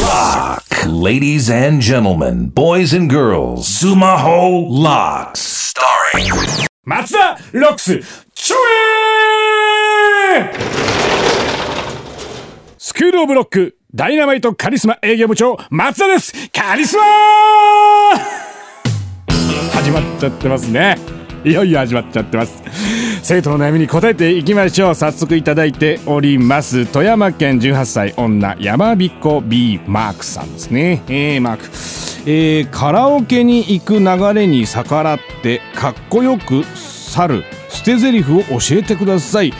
Lock. Ladies and gentlemen, boys and girls, Sumaho Locks. Starring 松田ロックスちょえスクールオブロックダイナマイトカリスマ営業部長松田ですカリスマ始まっちゃってますねいよいよ始まっちゃってます。生徒の悩みに答えていきましょう。早速いただいております。富山県18歳女山彦 B マークさんですね。えー、マーク。えー、カラオケに行く流れに逆らってかっこよく去る捨て台詞を教えてください。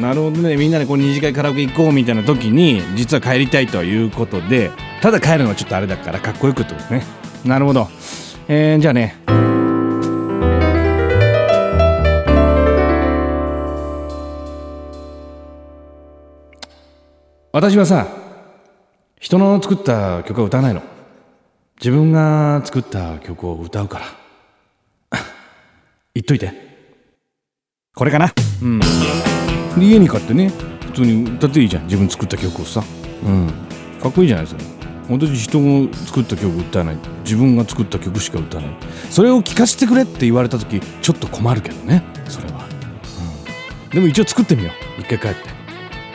なるほどね。みんなでこう二次会カラオケ行こうみたいな時に実は帰りたいということでただ帰るのはちょっとあれだからかっこよくってことですね。なるほど、えー、じゃあね。私はさ人の作った曲は歌わないの。自分が作った曲を歌うから。言っといて。これかな？うん。家に買ってね普通に歌っていいじゃん。自分作った曲をさ。うん。かっこいいじゃないですか私人が作った曲歌わない。自分が作った曲しか歌わない。それを聴かせてくれって言われた時ちょっと困るけどね。それは、うん、でも一応作ってみよう。一回帰って、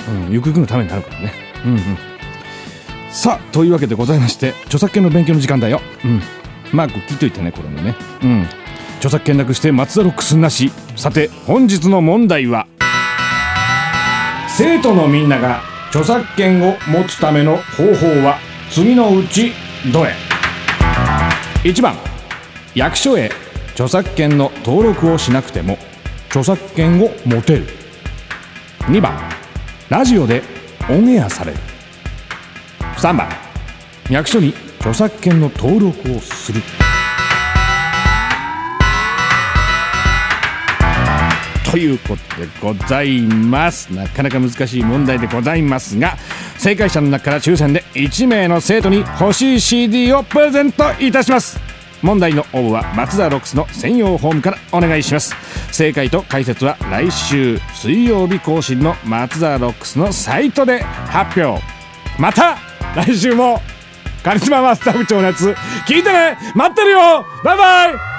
うん、ゆくゆくのためになるからね。うんうん。さあというわけでございまして著作権の勉強の時間だよ。うん。マーク切っといてねこれもね。うん。著作権なくして松田ロックスなし。さて本日の問題は生徒のみんなが著作権を持つための方法は次のうちどれ？1番役所へ著作権の登録をしなくても著作権を持てる。2番ラジオでオンエアされる。3番役所に著作権の登録をする。ということでございます。なかなか難しい問題でございますが正解者の中から抽選で1名の生徒に欲しい CD をプレゼントいたします。問題の応募は松田ロックスの専用ホームからお願いします。正解と解説は来週水曜日更新の松田ロックスのサイトで発表。また来週もカリスママスター部長のやつ。聞いてね。待ってるよ。バイバイ。